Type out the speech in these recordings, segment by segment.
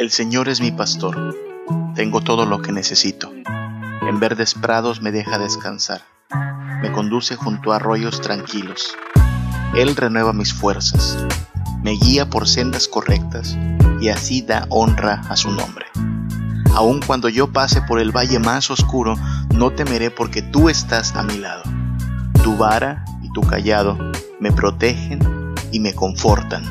El Señor es mi pastor, tengo todo lo que necesito. En verdes prados me deja descansar, me conduce junto a arroyos tranquilos. Él renueva mis fuerzas, me guía por sendas correctas y así da honra a su nombre. Aun cuando yo pase por el valle más oscuro, no temeré porque tú estás a mi lado. Tu vara y tu callado me protegen y me confortan.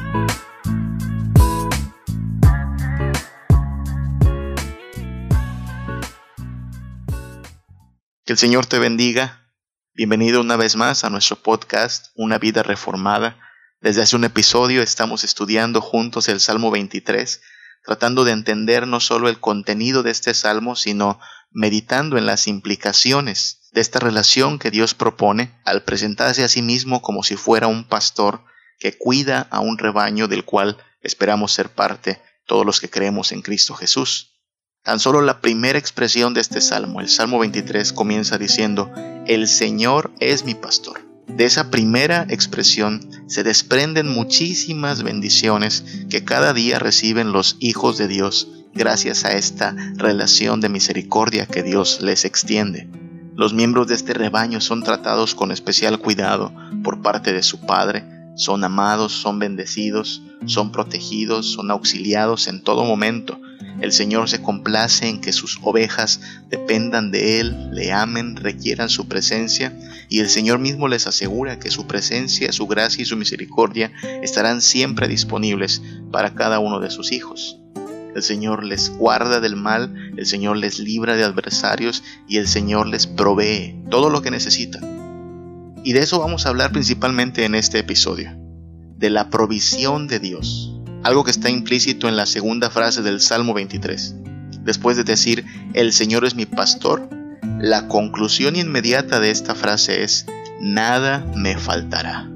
Que el Señor te bendiga. Bienvenido una vez más a nuestro podcast Una vida reformada. Desde hace un episodio estamos estudiando juntos el Salmo 23, tratando de entender no solo el contenido de este salmo, sino meditando en las implicaciones de esta relación que Dios propone al presentarse a sí mismo como si fuera un pastor que cuida a un rebaño del cual esperamos ser parte todos los que creemos en Cristo Jesús. Tan solo la primera expresión de este salmo, el Salmo 23, comienza diciendo, El Señor es mi pastor. De esa primera expresión se desprenden muchísimas bendiciones que cada día reciben los hijos de Dios gracias a esta relación de misericordia que Dios les extiende. Los miembros de este rebaño son tratados con especial cuidado por parte de su Padre, son amados, son bendecidos, son protegidos, son auxiliados en todo momento, el Señor se complace en que sus ovejas dependan de Él, le amen, requieran su presencia, y el Señor mismo les asegura que su presencia, su gracia y su misericordia estarán siempre disponibles para cada uno de sus hijos. El Señor les guarda del mal, el Señor les libra de adversarios y el Señor les provee todo lo que necesitan. Y de eso vamos a hablar principalmente en este episodio, de la provisión de Dios algo que está implícito en la segunda frase del Salmo 23. Después de decir, el Señor es mi pastor, la conclusión inmediata de esta frase es, nada me faltará.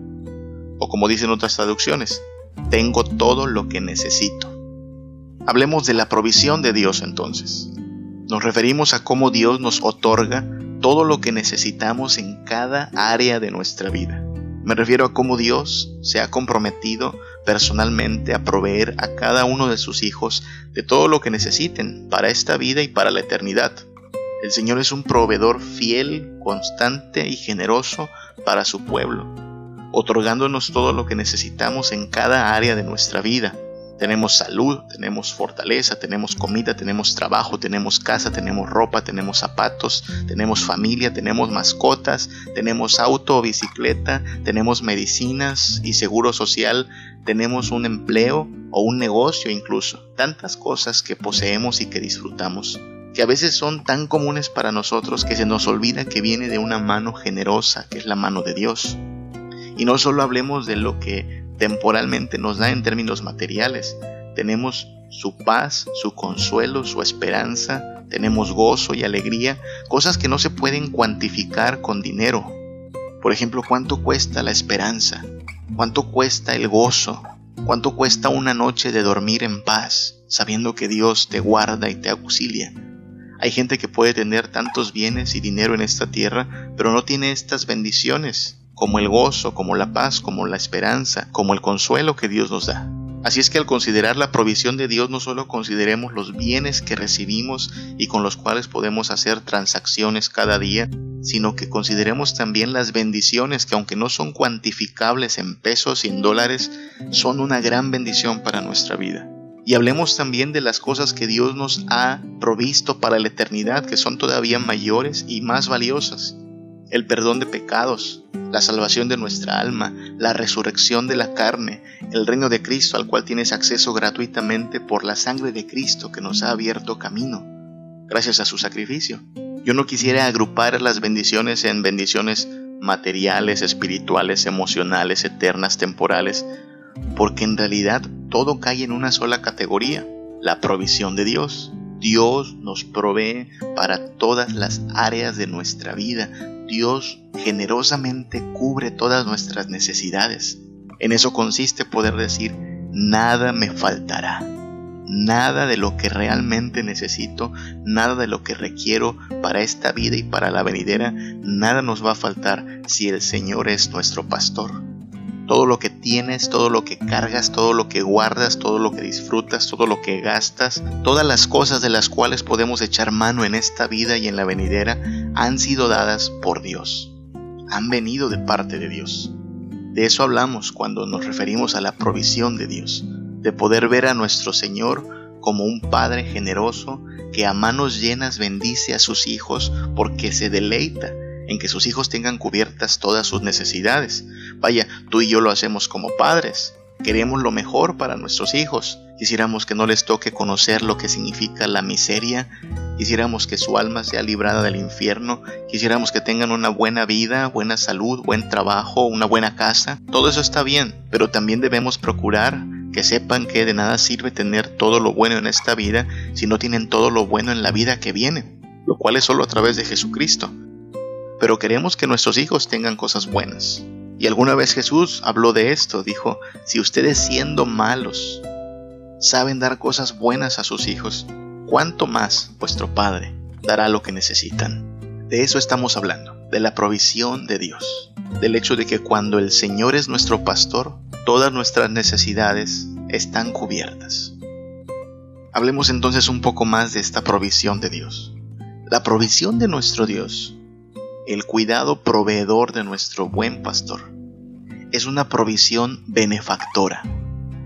O como dicen otras traducciones, tengo todo lo que necesito. Hablemos de la provisión de Dios entonces. Nos referimos a cómo Dios nos otorga todo lo que necesitamos en cada área de nuestra vida. Me refiero a cómo Dios se ha comprometido personalmente a proveer a cada uno de sus hijos de todo lo que necesiten para esta vida y para la eternidad. El Señor es un proveedor fiel, constante y generoso para su pueblo, otorgándonos todo lo que necesitamos en cada área de nuestra vida tenemos salud, tenemos fortaleza, tenemos comida, tenemos trabajo, tenemos casa, tenemos ropa, tenemos zapatos, tenemos familia, tenemos mascotas, tenemos auto o bicicleta, tenemos medicinas y seguro social, tenemos un empleo o un negocio incluso. Tantas cosas que poseemos y que disfrutamos que a veces son tan comunes para nosotros que se nos olvida que viene de una mano generosa, que es la mano de Dios. Y no solo hablemos de lo que temporalmente nos da en términos materiales. Tenemos su paz, su consuelo, su esperanza, tenemos gozo y alegría, cosas que no se pueden cuantificar con dinero. Por ejemplo, ¿cuánto cuesta la esperanza? ¿Cuánto cuesta el gozo? ¿Cuánto cuesta una noche de dormir en paz, sabiendo que Dios te guarda y te auxilia? Hay gente que puede tener tantos bienes y dinero en esta tierra, pero no tiene estas bendiciones como el gozo, como la paz, como la esperanza, como el consuelo que Dios nos da. Así es que al considerar la provisión de Dios no solo consideremos los bienes que recibimos y con los cuales podemos hacer transacciones cada día, sino que consideremos también las bendiciones que aunque no son cuantificables en pesos y en dólares, son una gran bendición para nuestra vida. Y hablemos también de las cosas que Dios nos ha provisto para la eternidad, que son todavía mayores y más valiosas el perdón de pecados, la salvación de nuestra alma, la resurrección de la carne, el reino de Cristo al cual tienes acceso gratuitamente por la sangre de Cristo que nos ha abierto camino, gracias a su sacrificio. Yo no quisiera agrupar las bendiciones en bendiciones materiales, espirituales, emocionales, eternas, temporales, porque en realidad todo cae en una sola categoría, la provisión de Dios. Dios nos provee para todas las áreas de nuestra vida. Dios generosamente cubre todas nuestras necesidades. En eso consiste poder decir, nada me faltará. Nada de lo que realmente necesito, nada de lo que requiero para esta vida y para la venidera, nada nos va a faltar si el Señor es nuestro pastor. Todo lo que tienes, todo lo que cargas, todo lo que guardas, todo lo que disfrutas, todo lo que gastas, todas las cosas de las cuales podemos echar mano en esta vida y en la venidera han sido dadas por Dios. Han venido de parte de Dios. De eso hablamos cuando nos referimos a la provisión de Dios, de poder ver a nuestro Señor como un Padre generoso que a manos llenas bendice a sus hijos porque se deleita en que sus hijos tengan cubiertas todas sus necesidades. Vaya, tú y yo lo hacemos como padres. Queremos lo mejor para nuestros hijos. Quisiéramos que no les toque conocer lo que significa la miseria. Quisiéramos que su alma sea librada del infierno. Quisiéramos que tengan una buena vida, buena salud, buen trabajo, una buena casa. Todo eso está bien, pero también debemos procurar que sepan que de nada sirve tener todo lo bueno en esta vida si no tienen todo lo bueno en la vida que viene, lo cual es solo a través de Jesucristo pero queremos que nuestros hijos tengan cosas buenas. Y alguna vez Jesús habló de esto, dijo, si ustedes siendo malos saben dar cosas buenas a sus hijos, ¿cuánto más vuestro Padre dará lo que necesitan? De eso estamos hablando, de la provisión de Dios, del hecho de que cuando el Señor es nuestro pastor, todas nuestras necesidades están cubiertas. Hablemos entonces un poco más de esta provisión de Dios. La provisión de nuestro Dios el cuidado proveedor de nuestro buen pastor. Es una provisión benefactora.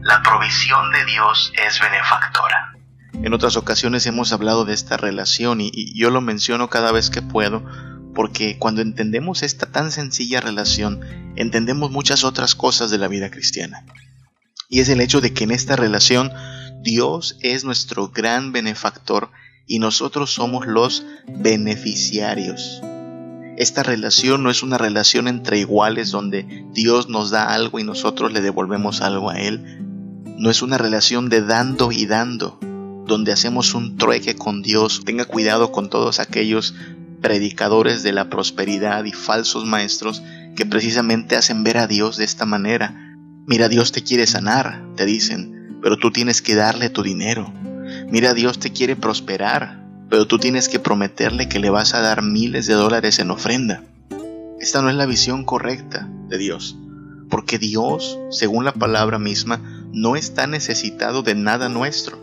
La provisión de Dios es benefactora. En otras ocasiones hemos hablado de esta relación y, yo lo menciono cada vez que puedo porque cuando entendemos esta tan sencilla relación, entendemos muchas otras cosas de la vida cristiana. Y es el hecho de que en esta relación Dios es nuestro gran benefactor y nosotros somos los beneficiarios. Esta relación no es una relación entre iguales donde Dios nos da algo y nosotros le devolvemos algo a Él. No es una relación de dando y dando, donde hacemos un trueque con Dios. Tenga cuidado con todos aquellos predicadores de la prosperidad y falsos maestros que precisamente hacen ver a Dios de esta manera. Mira, Dios te quiere sanar, te dicen, pero tú tienes que darle tu dinero. Mira, Dios te quiere prosperar, pero tú tienes que prometerle que le vas a dar miles de dólares en ofrenda. Esta no es la visión correcta de Dios, porque Dios, según la palabra misma, no está necesitado de nada nuestro.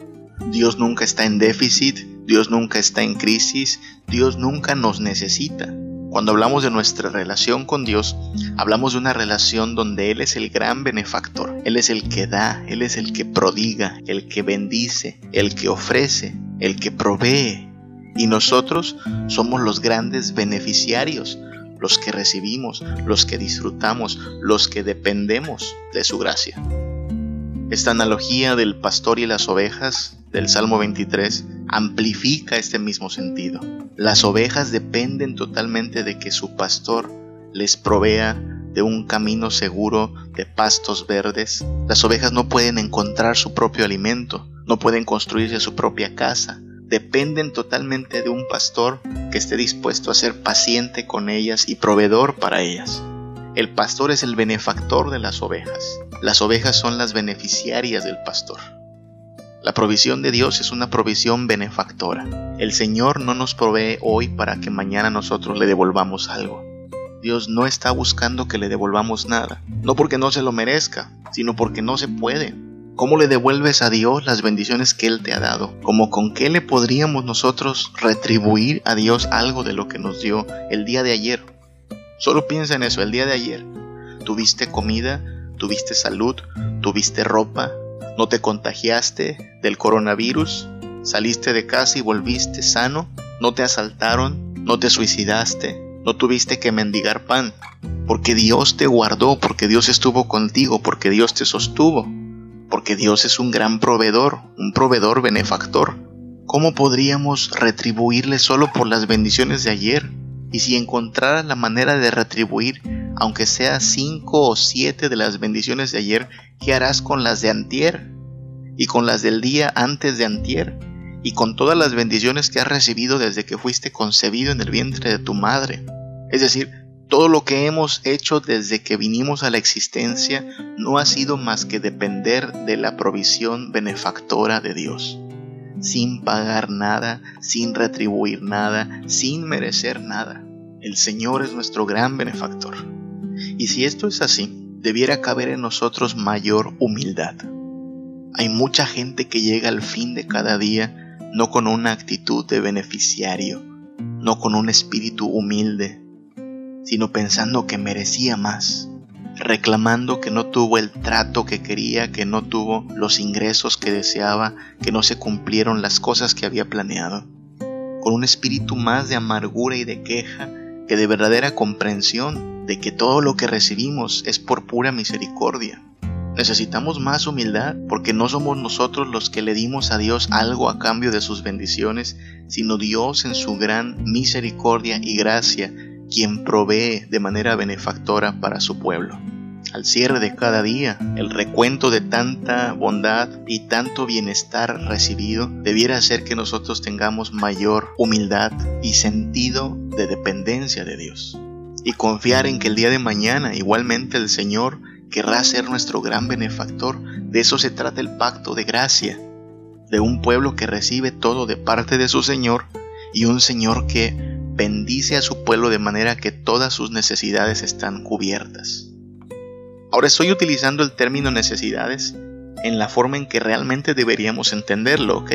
Dios nunca está en déficit, Dios nunca está en crisis, Dios nunca nos necesita. Cuando hablamos de nuestra relación con Dios, hablamos de una relación donde Él es el gran benefactor, Él es el que da, Él es el que prodiga, el que bendice, el que ofrece, el que provee, y nosotros somos los grandes beneficiarios, los que recibimos, los que disfrutamos, los que dependemos de su gracia. Esta analogía del pastor y las ovejas del Salmo 23 amplifica este mismo sentido. Las ovejas dependen totalmente de que su pastor les provea de un camino seguro de pastos verdes. Las ovejas no pueden encontrar su propio alimento, no pueden construirse su propia casa, dependen totalmente de un pastor que esté dispuesto a ser paciente con ellas y proveedor para ellas. El pastor es el benefactor de las ovejas. Las ovejas son las beneficiarias del pastor. La provisión de Dios es una provisión benefactora. El Señor no nos provee hoy para que mañana nosotros le devolvamos algo. Dios no está buscando que le devolvamos nada, no porque no se lo merezca, sino porque no se puede. ¿Cómo le devuelves a Dios las bendiciones que Él te ha dado? ¿Cómo con qué le podríamos nosotros retribuir a Dios algo de lo que nos dio el día de ayer? Solo piensa en eso, el día de ayer. Tuviste comida, tuviste salud, tuviste ropa, no te contagiaste del coronavirus, saliste de casa y volviste sano, no te asaltaron, no te suicidaste, no tuviste que mendigar pan, porque Dios te guardó, porque Dios estuvo contigo, porque Dios te sostuvo porque Dios es un gran proveedor, un proveedor benefactor. ¿Cómo podríamos retribuirle solo por las bendiciones de ayer? Y si encontraras la manera de retribuir, aunque sea cinco o siete de las bendiciones de ayer, ¿qué harás con las de antier? Y con las del día antes de antier? Y con todas las bendiciones que has recibido desde que fuiste concebido en el vientre de tu madre. Es decir, todo lo que hemos hecho desde que vinimos a la existencia no ha sido más que depender de la provisión benefactora de Dios, sin pagar nada, sin retribuir nada, sin merecer nada. El Señor es nuestro gran benefactor. Y si esto es así, debiera caber en nosotros mayor humildad. Hay mucha gente que llega al fin de cada día no con una actitud de beneficiario, no con un espíritu humilde, sino pensando que merecía más, reclamando que no tuvo el trato que quería, que no tuvo los ingresos que deseaba, que no se cumplieron las cosas que había planeado, con un espíritu más de amargura y de queja que de verdadera comprensión de que todo lo que recibimos es por pura misericordia. Necesitamos más humildad porque no somos nosotros los que le dimos a Dios algo a cambio de sus bendiciones, sino Dios en su gran misericordia y gracia, quien provee de manera benefactora para su pueblo. Al cierre de cada día, el recuento de tanta bondad y tanto bienestar recibido debiera hacer que nosotros tengamos mayor humildad y sentido de dependencia de Dios. Y confiar en que el día de mañana igualmente el Señor querrá ser nuestro gran benefactor. De eso se trata el pacto de gracia, de un pueblo que recibe todo de parte de su Señor y un Señor que bendice a su pueblo de manera que todas sus necesidades están cubiertas. Ahora estoy utilizando el término necesidades en la forma en que realmente deberíamos entenderlo, ¿ok?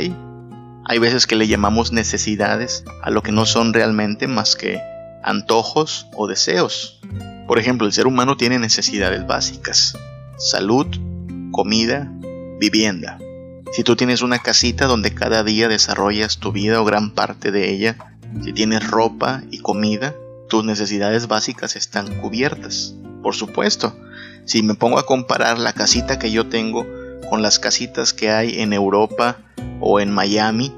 Hay veces que le llamamos necesidades a lo que no son realmente más que antojos o deseos. Por ejemplo, el ser humano tiene necesidades básicas. Salud, comida, vivienda. Si tú tienes una casita donde cada día desarrollas tu vida o gran parte de ella, si tienes ropa y comida, tus necesidades básicas están cubiertas. Por supuesto, si me pongo a comparar la casita que yo tengo con las casitas que hay en Europa o en Miami,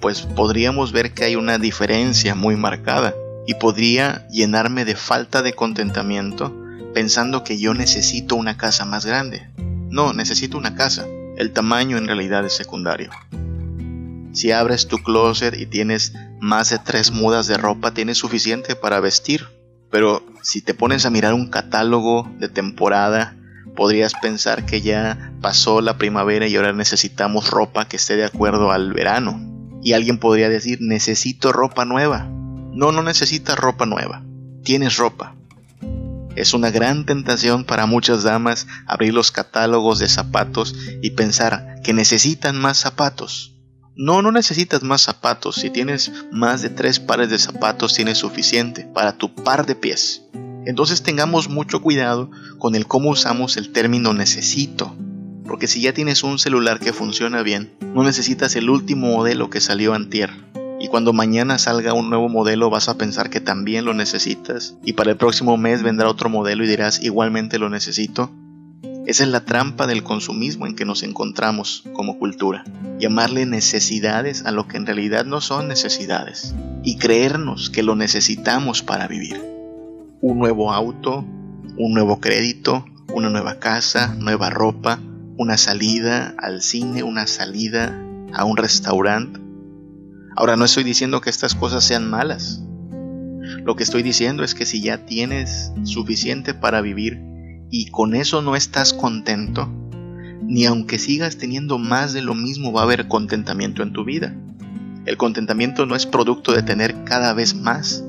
pues podríamos ver que hay una diferencia muy marcada y podría llenarme de falta de contentamiento pensando que yo necesito una casa más grande. No, necesito una casa. El tamaño en realidad es secundario. Si abres tu closet y tienes más de tres mudas de ropa, tienes suficiente para vestir. Pero si te pones a mirar un catálogo de temporada, podrías pensar que ya pasó la primavera y ahora necesitamos ropa que esté de acuerdo al verano. Y alguien podría decir, necesito ropa nueva. No, no necesitas ropa nueva. Tienes ropa. Es una gran tentación para muchas damas abrir los catálogos de zapatos y pensar que necesitan más zapatos. No, no necesitas más zapatos. Si tienes más de tres pares de zapatos, tienes suficiente para tu par de pies. Entonces tengamos mucho cuidado con el cómo usamos el término necesito. Porque si ya tienes un celular que funciona bien, no necesitas el último modelo que salió antier y cuando mañana salga un nuevo modelo vas a pensar que también lo necesitas y para el próximo mes vendrá otro modelo y dirás igualmente lo necesito. Esa es la trampa del consumismo en que nos encontramos como cultura. Llamarle necesidades a lo que en realidad no son necesidades y creernos que lo necesitamos para vivir. Un nuevo auto, un nuevo crédito, una nueva casa, nueva ropa, una salida al cine, una salida a un restaurante, Ahora no estoy diciendo que estas cosas sean malas. Lo que estoy diciendo es que si ya tienes suficiente para vivir y con eso no estás contento, ni aunque sigas teniendo más de lo mismo va a haber contentamiento en tu vida. El contentamiento no es producto de tener cada vez más,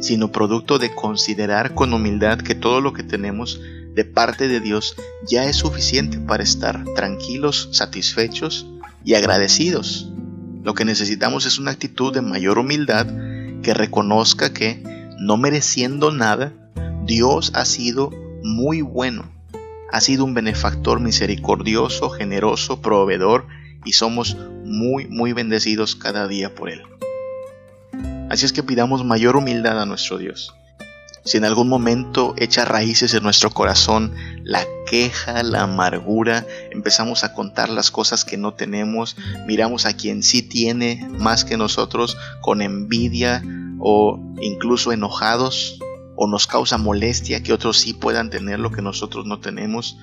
sino producto de considerar con humildad que todo lo que tenemos de parte de Dios ya es suficiente para estar tranquilos, satisfechos y agradecidos lo que necesitamos es una actitud de mayor humildad que reconozca que, no mereciendo nada, Dios ha sido muy bueno, ha sido un benefactor misericordioso, generoso, proveedor y somos muy, muy bendecidos cada día por Él. Así es que pidamos mayor humildad a nuestro Dios. Si en algún momento echa raíces en nuestro corazón la queja, la amargura, empezamos a contar las cosas que no tenemos, miramos a quien sí tiene más que nosotros con envidia o incluso enojados, o nos causa molestia que otros sí puedan tener lo que nosotros no tenemos,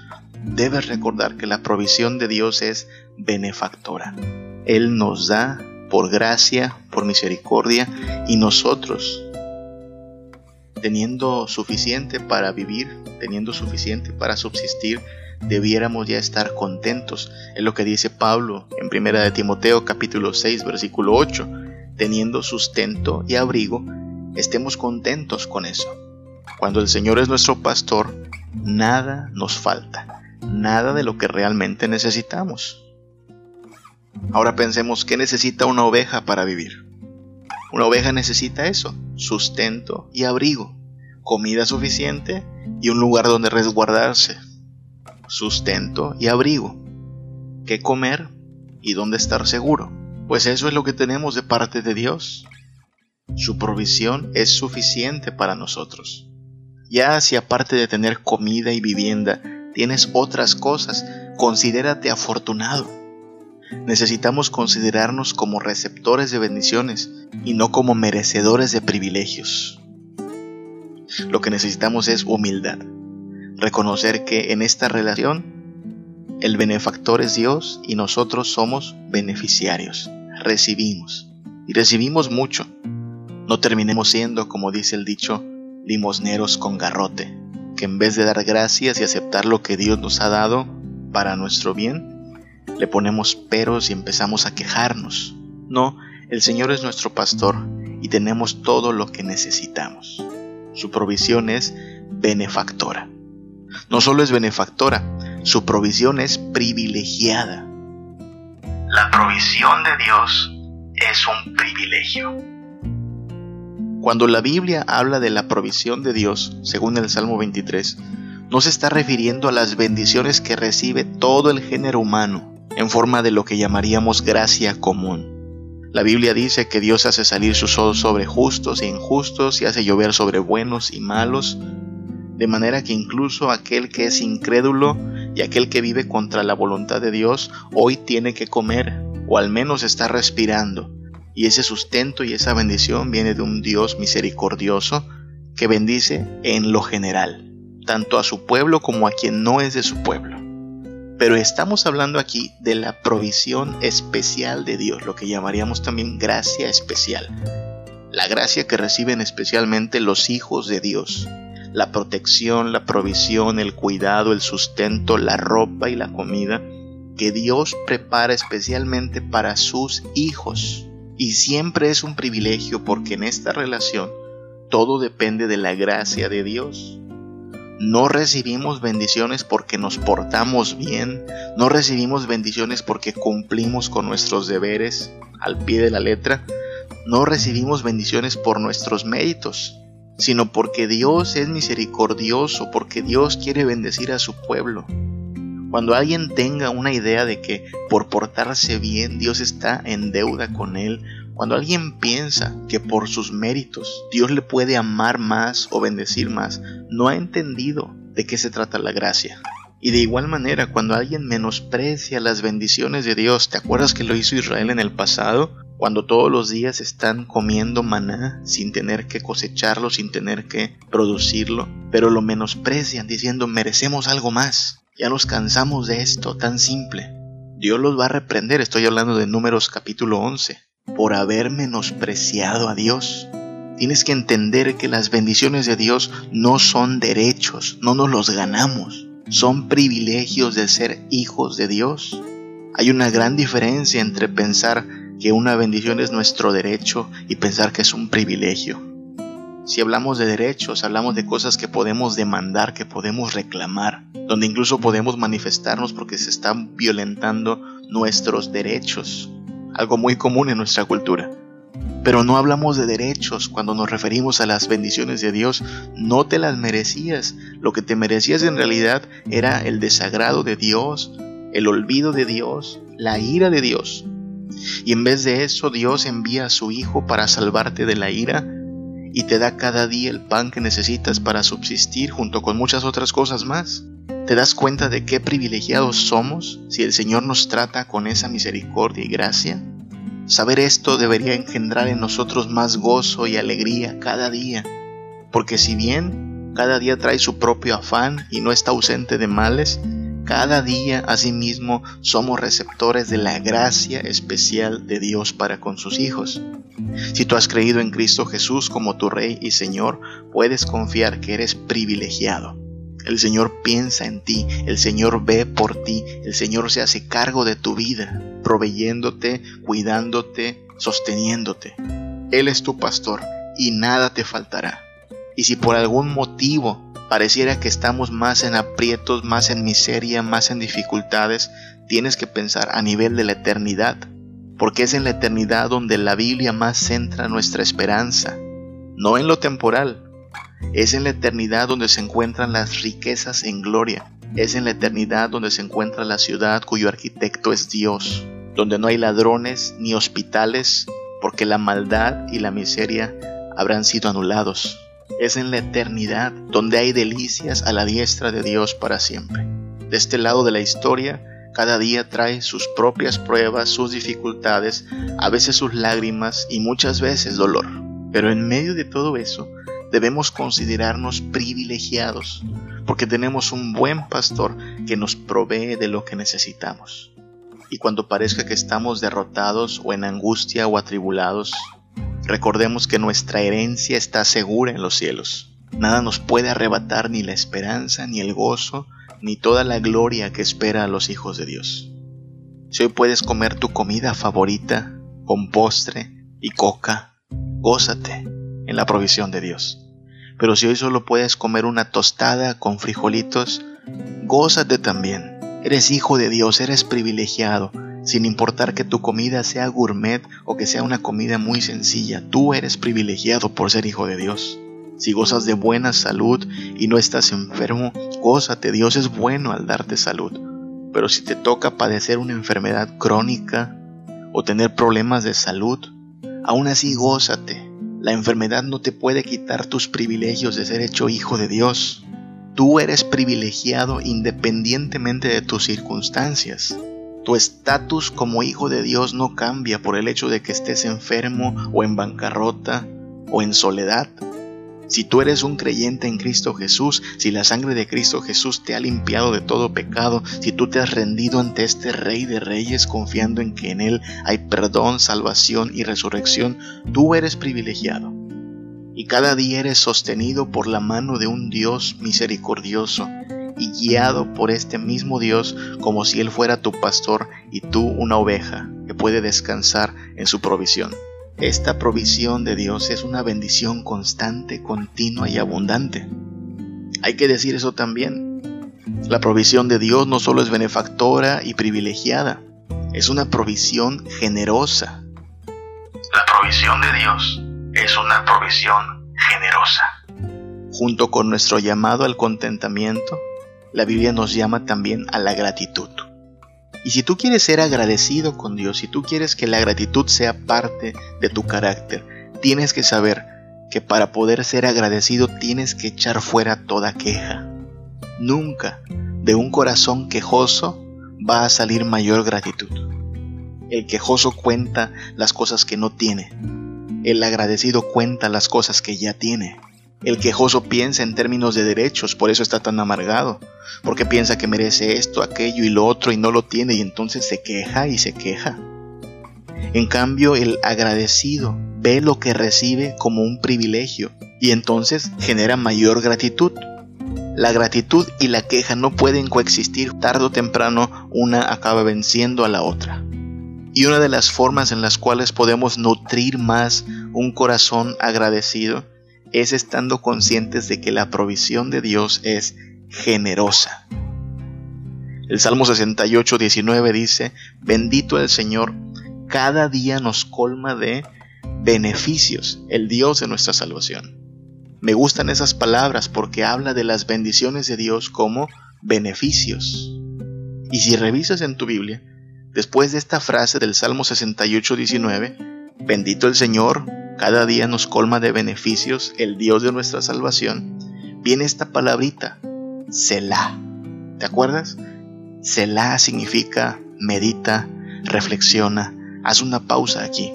debes recordar que la provisión de Dios es benefactora. Él nos da por gracia, por misericordia, y nosotros teniendo suficiente para vivir, teniendo suficiente para subsistir, debiéramos ya estar contentos. Es lo que dice Pablo en 1 de Timoteo capítulo 6 versículo 8. Teniendo sustento y abrigo, estemos contentos con eso. Cuando el Señor es nuestro pastor, nada nos falta, nada de lo que realmente necesitamos. Ahora pensemos, ¿qué necesita una oveja para vivir? Una oveja necesita eso, sustento y abrigo, comida suficiente y un lugar donde resguardarse, sustento y abrigo, qué comer y dónde estar seguro. Pues eso es lo que tenemos de parte de Dios. Su provisión es suficiente para nosotros. Ya si aparte de tener comida y vivienda, tienes otras cosas, considérate afortunado. Necesitamos considerarnos como receptores de bendiciones y no como merecedores de privilegios. Lo que necesitamos es humildad, reconocer que en esta relación el benefactor es Dios y nosotros somos beneficiarios, recibimos y recibimos mucho. No terminemos siendo, como dice el dicho, limosneros con garrote, que en vez de dar gracias y aceptar lo que Dios nos ha dado para nuestro bien, le ponemos peros y empezamos a quejarnos. No, el Señor es nuestro pastor y tenemos todo lo que necesitamos. Su provisión es benefactora. No solo es benefactora, su provisión es privilegiada. La provisión de Dios es un privilegio. Cuando la Biblia habla de la provisión de Dios, según el Salmo 23, no se está refiriendo a las bendiciones que recibe todo el género humano en forma de lo que llamaríamos gracia común. La Biblia dice que Dios hace salir su sol sobre justos e injustos y hace llover sobre buenos y malos, de manera que incluso aquel que es incrédulo y aquel que vive contra la voluntad de Dios hoy tiene que comer, o al menos está respirando, y ese sustento y esa bendición viene de un Dios misericordioso que bendice en lo general, tanto a su pueblo como a quien no es de su pueblo. Pero estamos hablando aquí de la provisión especial de Dios, lo que llamaríamos también gracia especial. La gracia que reciben especialmente los hijos de Dios. La protección, la provisión, el cuidado, el sustento, la ropa y la comida que Dios prepara especialmente para sus hijos. Y siempre es un privilegio porque en esta relación todo depende de la gracia de Dios. No recibimos bendiciones porque nos portamos bien, no recibimos bendiciones porque cumplimos con nuestros deberes al pie de la letra, no recibimos bendiciones por nuestros méritos, sino porque Dios es misericordioso, porque Dios quiere bendecir a su pueblo. Cuando alguien tenga una idea de que por portarse bien Dios está en deuda con él, cuando alguien piensa que por sus méritos Dios le puede amar más o bendecir más, no ha entendido de qué se trata la gracia. Y de igual manera, cuando alguien menosprecia las bendiciones de Dios, ¿te acuerdas que lo hizo Israel en el pasado? Cuando todos los días están comiendo maná sin tener que cosecharlo, sin tener que producirlo, pero lo menosprecian diciendo merecemos algo más. Ya nos cansamos de esto tan simple. Dios los va a reprender, estoy hablando de números capítulo 11, por haber menospreciado a Dios. Tienes que entender que las bendiciones de Dios no son derechos, no nos los ganamos, son privilegios de ser hijos de Dios. Hay una gran diferencia entre pensar que una bendición es nuestro derecho y pensar que es un privilegio. Si hablamos de derechos, hablamos de cosas que podemos demandar, que podemos reclamar, donde incluso podemos manifestarnos porque se están violentando nuestros derechos, algo muy común en nuestra cultura. Pero no hablamos de derechos cuando nos referimos a las bendiciones de Dios, no te las merecías, lo que te merecías en realidad era el desagrado de Dios, el olvido de Dios, la ira de Dios. Y en vez de eso Dios envía a su Hijo para salvarte de la ira y te da cada día el pan que necesitas para subsistir junto con muchas otras cosas más. ¿Te das cuenta de qué privilegiados somos si el Señor nos trata con esa misericordia y gracia? Saber esto debería engendrar en nosotros más gozo y alegría cada día, porque si bien cada día trae su propio afán y no está ausente de males, cada día, asimismo, somos receptores de la gracia especial de Dios para con sus hijos. Si tú has creído en Cristo Jesús como tu Rey y Señor, puedes confiar que eres privilegiado. El Señor piensa en ti, el Señor ve por ti, el Señor se hace cargo de tu vida, proveyéndote, cuidándote, sosteniéndote. Él es tu pastor y nada te faltará. Y si por algún motivo pareciera que estamos más en aprietos, más en miseria, más en dificultades, tienes que pensar a nivel de la eternidad, porque es en la eternidad donde la Biblia más centra nuestra esperanza, no en lo temporal, es en la eternidad donde se encuentran las riquezas en gloria, es en la eternidad donde se encuentra la ciudad cuyo arquitecto es Dios, donde no hay ladrones ni hospitales, porque la maldad y la miseria habrán sido anulados. Es en la eternidad donde hay delicias a la diestra de Dios para siempre. De este lado de la historia, cada día trae sus propias pruebas, sus dificultades, a veces sus lágrimas y muchas veces dolor. Pero en medio de todo eso, debemos considerarnos privilegiados, porque tenemos un buen pastor que nos provee de lo que necesitamos. Y cuando parezca que estamos derrotados o en angustia o atribulados, recordemos que nuestra herencia está segura en los cielos. Nada nos puede arrebatar ni la esperanza, ni el gozo, ni toda la gloria que espera a los hijos de Dios. Si hoy puedes comer tu comida favorita, con postre y coca, gózate en la provisión de Dios. Pero si hoy solo puedes comer una tostada con frijolitos, gózate también. Eres hijo de Dios, eres privilegiado, sin importar que tu comida sea gourmet o que sea una comida muy sencilla, tú eres privilegiado por ser hijo de Dios. Si gozas de buena salud y no estás enfermo, gózate, Dios es bueno al darte salud. Pero si te toca padecer una enfermedad crónica o tener problemas de salud, aún así gózate, la enfermedad no te puede quitar tus privilegios de ser hecho hijo de Dios. Tú eres privilegiado independientemente de tus circunstancias. Tu estatus como hijo de Dios no cambia por el hecho de que estés enfermo o en bancarrota o en soledad. Si tú eres un creyente en Cristo Jesús, si la sangre de Cristo Jesús te ha limpiado de todo pecado, si tú te has rendido ante este Rey de Reyes confiando en que en Él hay perdón, salvación y resurrección, tú eres privilegiado. Y cada día eres sostenido por la mano de un Dios misericordioso y guiado por este mismo Dios como si Él fuera tu pastor y tú una oveja que puede descansar en su provisión. Esta provisión de Dios es una bendición constante, continua y abundante. Hay que decir eso también. La provisión de Dios no solo es benefactora y privilegiada, es una provisión generosa. La provisión de Dios es una provisión generosa. Junto con nuestro llamado al contentamiento, la Biblia nos llama también a la gratitud. Y si tú quieres ser agradecido con Dios, si tú quieres que la gratitud sea parte de tu carácter, tienes que saber que para poder ser agradecido tienes que echar fuera toda queja. Nunca de un corazón quejoso va a salir mayor gratitud. El quejoso cuenta las cosas que no tiene. El agradecido cuenta las cosas que ya tiene. El quejoso piensa en términos de derechos, por eso está tan amargado, porque piensa que merece esto, aquello y lo otro y no lo tiene y entonces se queja y se queja. En cambio, el agradecido ve lo que recibe como un privilegio y entonces genera mayor gratitud. La gratitud y la queja no pueden coexistir, tarde o temprano una acaba venciendo a la otra. Y una de las formas en las cuales podemos nutrir más un corazón agradecido es estando conscientes de que la provisión de Dios es generosa. El Salmo 68, 19 dice, bendito el Señor, cada día nos colma de beneficios, el Dios de nuestra salvación. Me gustan esas palabras porque habla de las bendiciones de Dios como beneficios. Y si revisas en tu Biblia, después de esta frase del Salmo 68, 19, bendito el Señor, cada día nos colma de beneficios el Dios de nuestra salvación, viene esta palabrita, Selah. ¿Te acuerdas? Selah significa medita, reflexiona, haz una pausa aquí.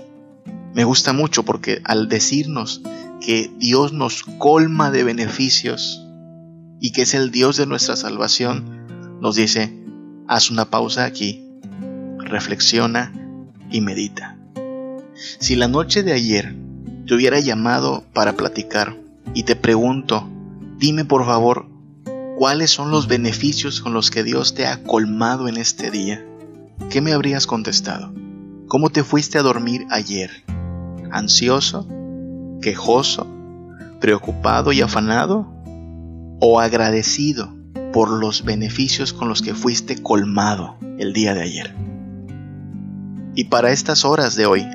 Me gusta mucho porque al decirnos que Dios nos colma de beneficios y que es el Dios de nuestra salvación, nos dice, haz una pausa aquí, reflexiona y medita. Si la noche de ayer te hubiera llamado para platicar y te pregunto, dime por favor, ¿cuáles son los beneficios con los que Dios te ha colmado en este día? ¿Qué me habrías contestado? ¿Cómo te fuiste a dormir ayer? ¿Ansioso? ¿Quejoso? ¿Preocupado y afanado? o agradecido por los beneficios con los que fuiste colmado el día de ayer. Y para estas horas de hoy,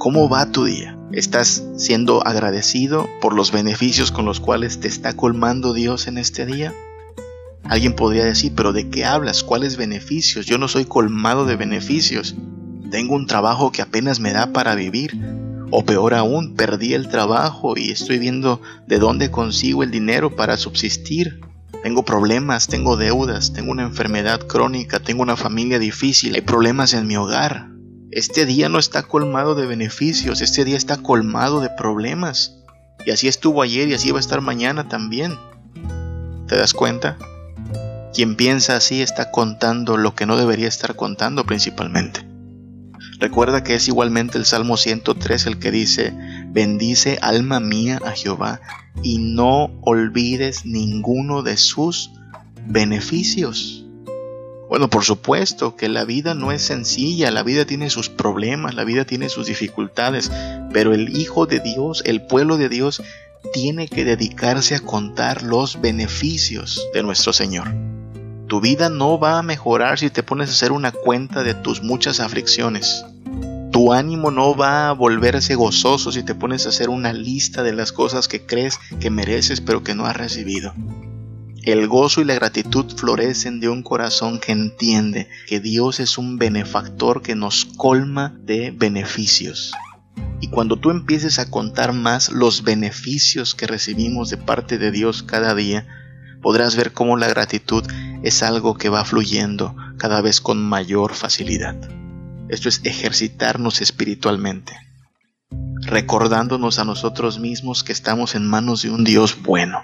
¿cómo va tu día? ¿Estás siendo agradecido por los beneficios con los cuales te está colmando Dios en este día? Alguien podría decir, pero ¿de qué hablas? ¿Cuáles beneficios? Yo no soy colmado de beneficios. Tengo un trabajo que apenas me da para vivir. O peor aún, perdí el trabajo y estoy viendo de dónde consigo el dinero para subsistir. Tengo problemas, tengo deudas, tengo una enfermedad crónica, tengo una familia difícil, hay problemas en mi hogar. Este día no está colmado de beneficios, este día está colmado de problemas. Y así estuvo ayer y así va a estar mañana también. ¿Te das cuenta? Quien piensa así está contando lo que no debería estar contando principalmente. Recuerda que es igualmente el Salmo 103 el que dice, bendice alma mía a Jehová y no olvides ninguno de sus beneficios. Bueno, por supuesto que la vida no es sencilla, la vida tiene sus problemas, la vida tiene sus dificultades, pero el Hijo de Dios, el pueblo de Dios, tiene que dedicarse a contar los beneficios de nuestro Señor. Tu vida no va a mejorar si te pones a hacer una cuenta de tus muchas aflicciones. Tu ánimo no va a volverse gozoso si te pones a hacer una lista de las cosas que crees que mereces pero que no has recibido. El gozo y la gratitud florecen de un corazón que entiende que Dios es un benefactor que nos colma de beneficios. Y cuando tú empieces a contar más los beneficios que recibimos de parte de Dios cada día, podrás ver cómo la gratitud es algo que va fluyendo cada vez con mayor facilidad. Esto es ejercitarnos espiritualmente, recordándonos a nosotros mismos que estamos en manos de un Dios bueno.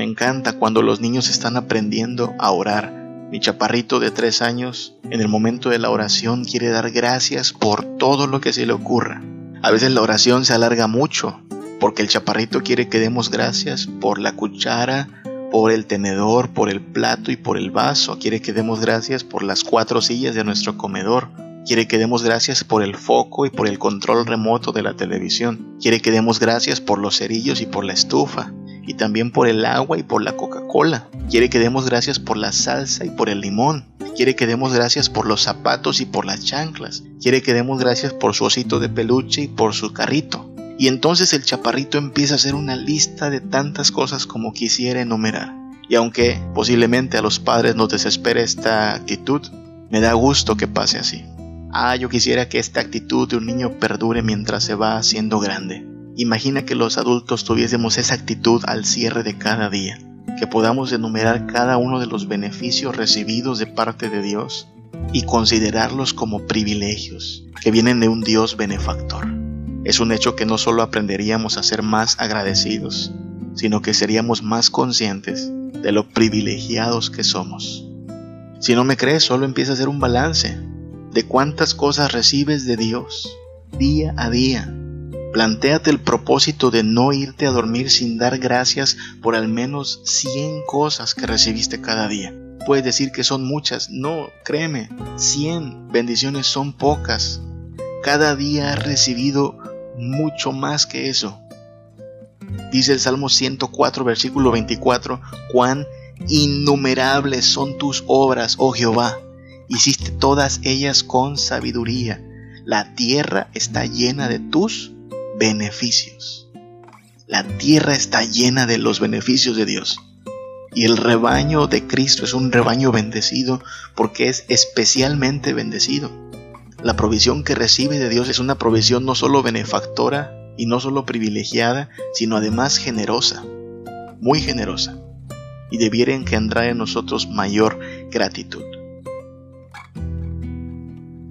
Me encanta cuando los niños están aprendiendo a orar. Mi chaparrito de tres años, en el momento de la oración, quiere dar gracias por todo lo que se le ocurra. A veces la oración se alarga mucho, porque el chaparrito quiere que demos gracias por la cuchara, por el tenedor, por el plato y por el vaso. Quiere que demos gracias por las cuatro sillas de nuestro comedor. Quiere que demos gracias por el foco y por el control remoto de la televisión. Quiere que demos gracias por los cerillos y por la estufa. Y también por el agua y por la Coca-Cola. Quiere que demos gracias por la salsa y por el limón. Quiere que demos gracias por los zapatos y por las chanclas. Quiere que demos gracias por su osito de peluche y por su carrito. Y entonces el chaparrito empieza a hacer una lista de tantas cosas como quisiera enumerar. Y aunque posiblemente a los padres nos desespere esta actitud, me da gusto que pase así. Ah, yo quisiera que esta actitud de un niño perdure mientras se va haciendo grande. Imagina que los adultos tuviésemos esa actitud al cierre de cada día, que podamos enumerar cada uno de los beneficios recibidos de parte de Dios y considerarlos como privilegios que vienen de un Dios benefactor. Es un hecho que no solo aprenderíamos a ser más agradecidos, sino que seríamos más conscientes de lo privilegiados que somos. Si no me crees, solo empieza a hacer un balance de cuántas cosas recibes de Dios día a día. Plantéate el propósito de no irte a dormir sin dar gracias por al menos 100 cosas que recibiste cada día. Puedes decir que son muchas, no, créeme, 100 bendiciones son pocas. Cada día has recibido mucho más que eso. Dice el Salmo 104, versículo 24, cuán innumerables son tus obras, oh Jehová. Hiciste todas ellas con sabiduría. La tierra está llena de tus beneficios. La tierra está llena de los beneficios de Dios. Y el rebaño de Cristo es un rebaño bendecido porque es especialmente bendecido. La provisión que recibe de Dios es una provisión no solo benefactora y no solo privilegiada, sino además generosa, muy generosa, y debiera engendrar en nosotros mayor gratitud.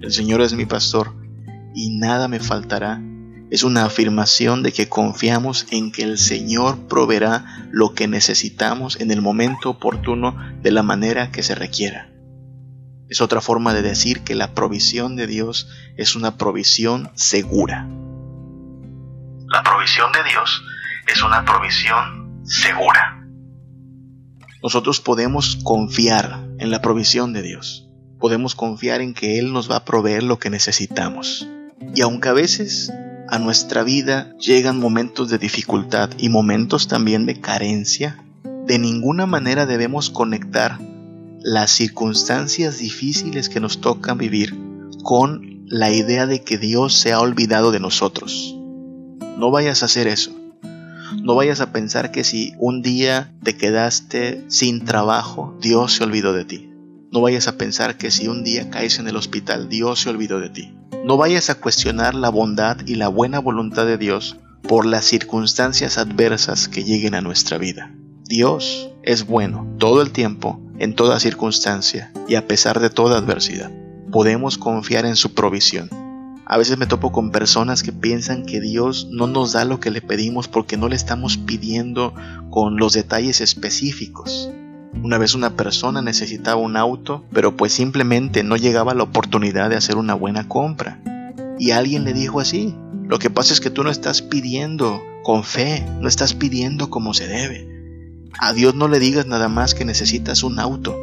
El Señor es mi pastor y nada me faltará. Es una afirmación de que confiamos en que el Señor proveerá lo que necesitamos en el momento oportuno de la manera que se requiera. Es otra forma de decir que la provisión de Dios es una provisión segura. La provisión de Dios es una provisión segura. Nosotros podemos confiar en la provisión de Dios. Podemos confiar en que Él nos va a proveer lo que necesitamos. Y aunque a veces a nuestra vida llegan momentos de dificultad y momentos también de carencia, de ninguna manera debemos conectar las circunstancias difíciles que nos tocan vivir con la idea de que Dios se ha olvidado de nosotros. No vayas a hacer eso. No vayas a pensar que si un día te quedaste sin trabajo, Dios se olvidó de ti. No vayas a pensar que si un día caes en el hospital, Dios se olvidó de ti. No vayas a cuestionar la bondad y la buena voluntad de Dios por las circunstancias adversas que lleguen a nuestra vida. Dios es bueno todo el tiempo, en toda circunstancia y a pesar de toda adversidad. Podemos confiar en su provisión. A veces me topo con personas que piensan que Dios no nos da lo que le pedimos porque no le estamos pidiendo con los detalles específicos. Una vez una persona necesitaba un auto, pero pues simplemente no llegaba la oportunidad de hacer una buena compra. Y alguien le dijo así, lo que pasa es que tú no estás pidiendo con fe, no estás pidiendo como se debe. A Dios no le digas nada más que necesitas un auto.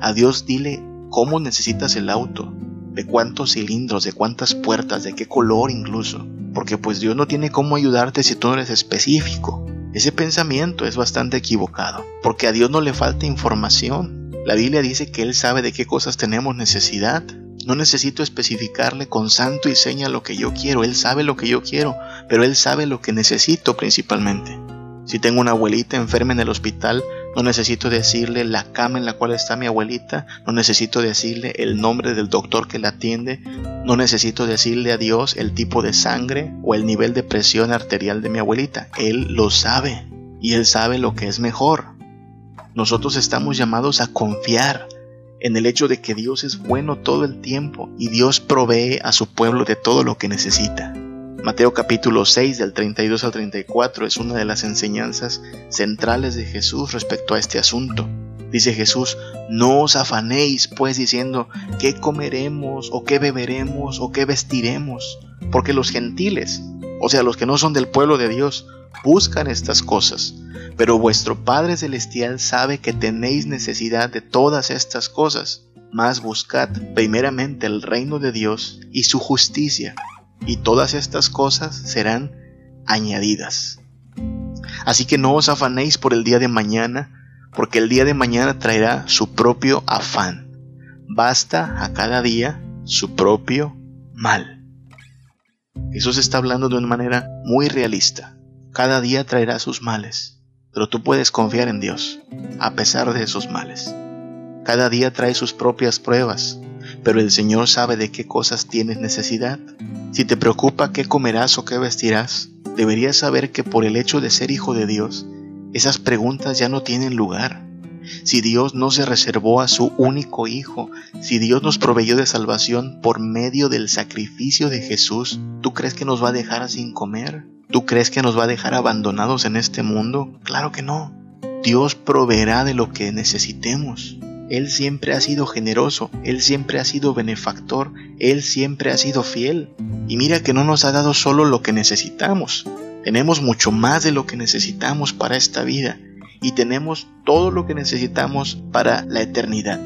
A Dios dile cómo necesitas el auto, de cuántos cilindros, de cuántas puertas, de qué color incluso. Porque pues Dios no tiene cómo ayudarte si tú no eres específico. Ese pensamiento es bastante equivocado, porque a Dios no le falta información. La Biblia dice que Él sabe de qué cosas tenemos necesidad. No necesito especificarle con santo y seña lo que yo quiero. Él sabe lo que yo quiero, pero Él sabe lo que necesito principalmente. Si tengo una abuelita enferma en el hospital, no necesito decirle la cama en la cual está mi abuelita, no necesito decirle el nombre del doctor que la atiende, no necesito decirle a Dios el tipo de sangre o el nivel de presión arterial de mi abuelita. Él lo sabe y Él sabe lo que es mejor. Nosotros estamos llamados a confiar en el hecho de que Dios es bueno todo el tiempo y Dios provee a su pueblo de todo lo que necesita. Mateo capítulo 6 del 32 al 34 es una de las enseñanzas centrales de Jesús respecto a este asunto. Dice Jesús, no os afanéis pues diciendo qué comeremos o qué beberemos o qué vestiremos, porque los gentiles, o sea, los que no son del pueblo de Dios, buscan estas cosas, pero vuestro Padre Celestial sabe que tenéis necesidad de todas estas cosas, mas buscad primeramente el reino de Dios y su justicia, y todas estas cosas serán añadidas. Así que no os afanéis por el día de mañana, porque el día de mañana traerá su propio afán. Basta a cada día su propio mal. Jesús está hablando de una manera muy realista. Cada día traerá sus males, pero tú puedes confiar en Dios, a pesar de esos males. Cada día trae sus propias pruebas, pero el Señor sabe de qué cosas tienes necesidad. Si te preocupa qué comerás o qué vestirás, deberías saber que por el hecho de ser hijo de Dios, esas preguntas ya no tienen lugar. Si Dios no se reservó a su único Hijo, si Dios nos proveyó de salvación por medio del sacrificio de Jesús, ¿tú crees que nos va a dejar sin comer? ¿Tú crees que nos va a dejar abandonados en este mundo? Claro que no. Dios proveerá de lo que necesitemos. Él siempre ha sido generoso, Él siempre ha sido benefactor, Él siempre ha sido fiel. Y mira que no nos ha dado solo lo que necesitamos, tenemos mucho más de lo que necesitamos para esta vida y tenemos todo lo que necesitamos para la eternidad.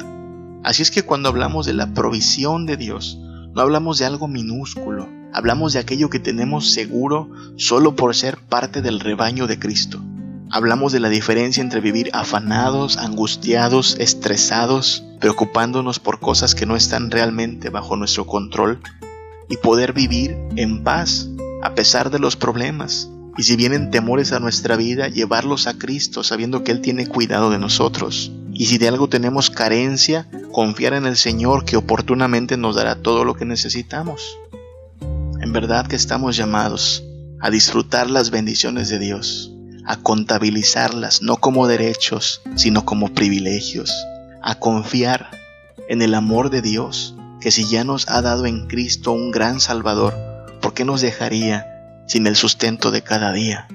Así es que cuando hablamos de la provisión de Dios, no hablamos de algo minúsculo, hablamos de aquello que tenemos seguro solo por ser parte del rebaño de Cristo. Hablamos de la diferencia entre vivir afanados, angustiados, estresados, preocupándonos por cosas que no están realmente bajo nuestro control y poder vivir en paz a pesar de los problemas. Y si vienen temores a nuestra vida, llevarlos a Cristo sabiendo que Él tiene cuidado de nosotros. Y si de algo tenemos carencia, confiar en el Señor que oportunamente nos dará todo lo que necesitamos. En verdad que estamos llamados a disfrutar las bendiciones de Dios a contabilizarlas no como derechos, sino como privilegios, a confiar en el amor de Dios, que si ya nos ha dado en Cristo un gran Salvador, ¿por qué nos dejaría sin el sustento de cada día?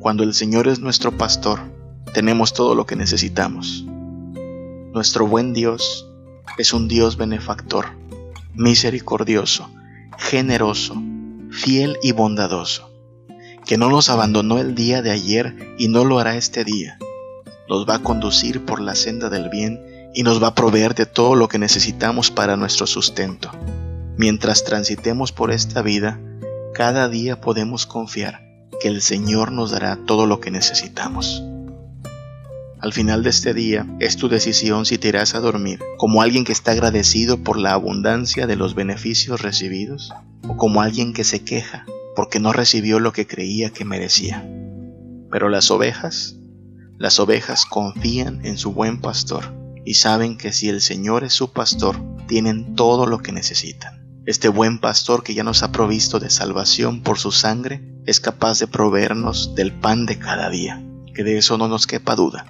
Cuando el Señor es nuestro pastor, tenemos todo lo que necesitamos. Nuestro buen Dios es un Dios benefactor, misericordioso, generoso, fiel y bondadoso que no nos abandonó el día de ayer y no lo hará este día. Nos va a conducir por la senda del bien y nos va a proveer de todo lo que necesitamos para nuestro sustento. Mientras transitemos por esta vida, cada día podemos confiar que el Señor nos dará todo lo que necesitamos. Al final de este día es tu decisión si te irás a dormir como alguien que está agradecido por la abundancia de los beneficios recibidos o como alguien que se queja porque no recibió lo que creía que merecía. Pero las ovejas, las ovejas confían en su buen pastor y saben que si el Señor es su pastor, tienen todo lo que necesitan. Este buen pastor que ya nos ha provisto de salvación por su sangre es capaz de proveernos del pan de cada día, que de eso no nos quepa duda.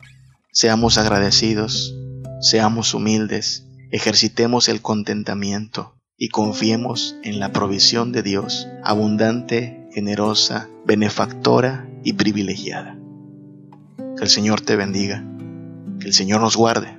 Seamos agradecidos, seamos humildes, ejercitemos el contentamiento y confiemos en la provisión de Dios, abundante, generosa, benefactora y privilegiada. Que el Señor te bendiga, que el Señor nos guarde.